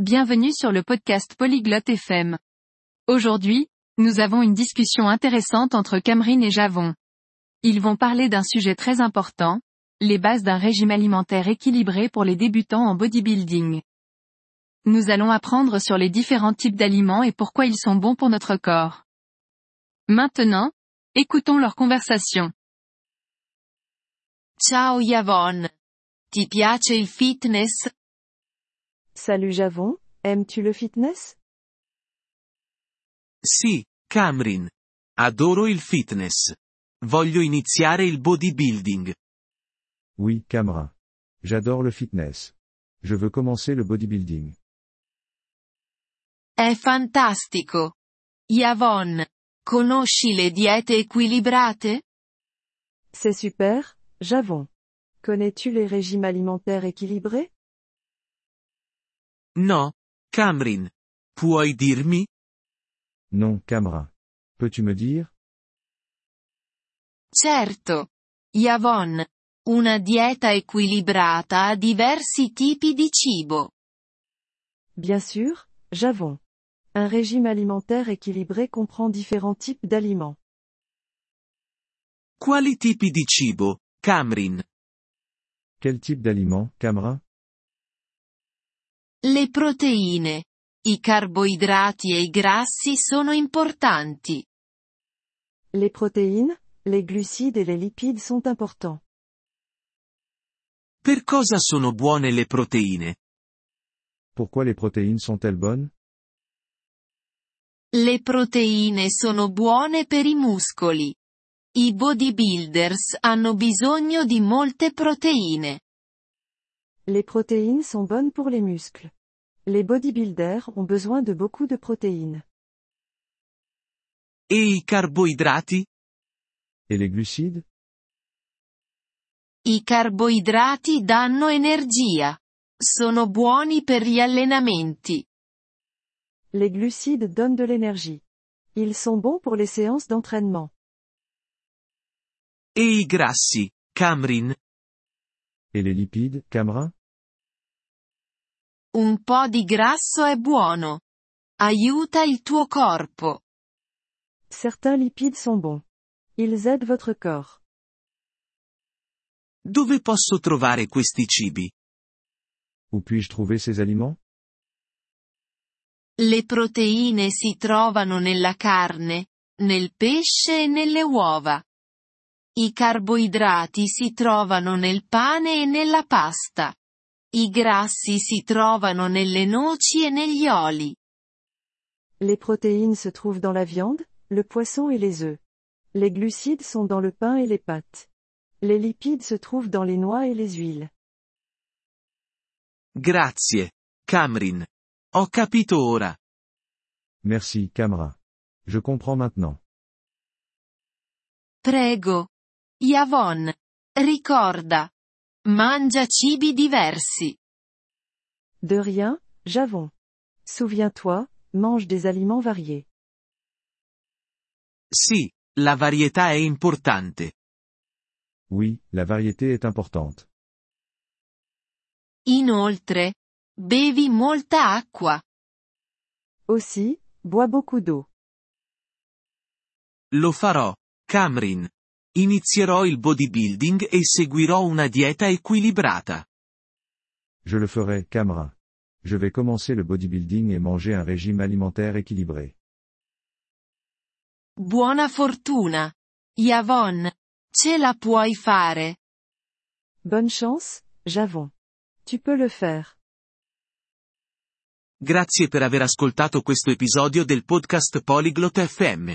Bienvenue sur le podcast Polyglotte FM. Aujourd'hui, nous avons une discussion intéressante entre Cameron et Javon. Ils vont parler d'un sujet très important, les bases d'un régime alimentaire équilibré pour les débutants en bodybuilding. Nous allons apprendre sur les différents types d'aliments et pourquoi ils sont bons pour notre corps. Maintenant, écoutons leur conversation. Ciao Yavon. Ti piace il fitness? Salut Javon, aimes-tu le fitness? Sì, Camrin. Adoro il fitness. Voglio iniziare il bodybuilding. Oui, Camrin. J'adore le fitness. Je veux commencer le bodybuilding. È fantastico. Yavon. Conosci le diete equilibrate? C'est super, Javon. Connais-tu les régimes alimentaires équilibrés? No, Camrin. Puoi dirmi? Non, Camrin. Peux-tu me dire? Certo. Yavon. Una dieta equilibrata ha diversi tipi di cibo. Bien sûr, Javon. Un régime alimentaire équilibré comprend différents types d'aliments. Quali tipi di cibo, Camrin? Quel type d'aliment, Camrin Le proteine. I carboidrati e i grassi sono importanti. Les protéines, les glucides et les lipides sont importants. Per cosa sono buone le proteine? Pourquoi les protéines sont-elles bonnes Le proteine sono buone per i muscoli. I bodybuilders hanno bisogno di molte proteine. Les protéines sont bonnes pour les muscles. Les bodybuilders ont besoin de beaucoup de protéines. E i carboidrati? Et les glucides? I carboidrati danno energia. Sono buoni per gli allenamenti. Les glucides donnent de l'énergie. Ils sont bons pour les séances d'entraînement. E i grassi, Camrin? Et les lipides, Camrin Un po' di grasso è buono. Aiuta il tuo corpo. Certains lipides sont bons. Ils aident votre corps. Dove posso trovare questi cibi? Où puis-je trouver ces aliments Le proteine si trovano nella carne, nel pesce e nelle uova. I carboidrati si trovano nel pane e nella pasta. I grassi si trovano nelle noci e negli oli. Les protéines se trouvent dans la viande, le poisson et les œufs. Les glucides sont dans le pain et les pâtes. Les lipides se trouvent dans les noix et les huiles. Grazie, Camrin. Ho capito ora. Merci, Camrin. Je comprends maintenant. Prego. Yavon. Ricorda. Mangia cibi diversi. De rien, Javon. Souviens-toi, mange des aliments variés. Sì, la varietà è importante. Oui, la variété est importante. Inoltre. Bevi molta acqua. Aussi, bois beaucoup d'eau. Lo farò, Camrin. Inizierò il bodybuilding e seguirò una dieta equilibrata. Je le ferai, Camrin. Je vais commencer le bodybuilding et manger un régime alimentaire équilibré. Buona fortuna. Yavon. Ce la puoi fare. Bonne chance, Javon. Tu peux le faire. Grazie per aver ascoltato questo episodio del podcast Polyglot FM.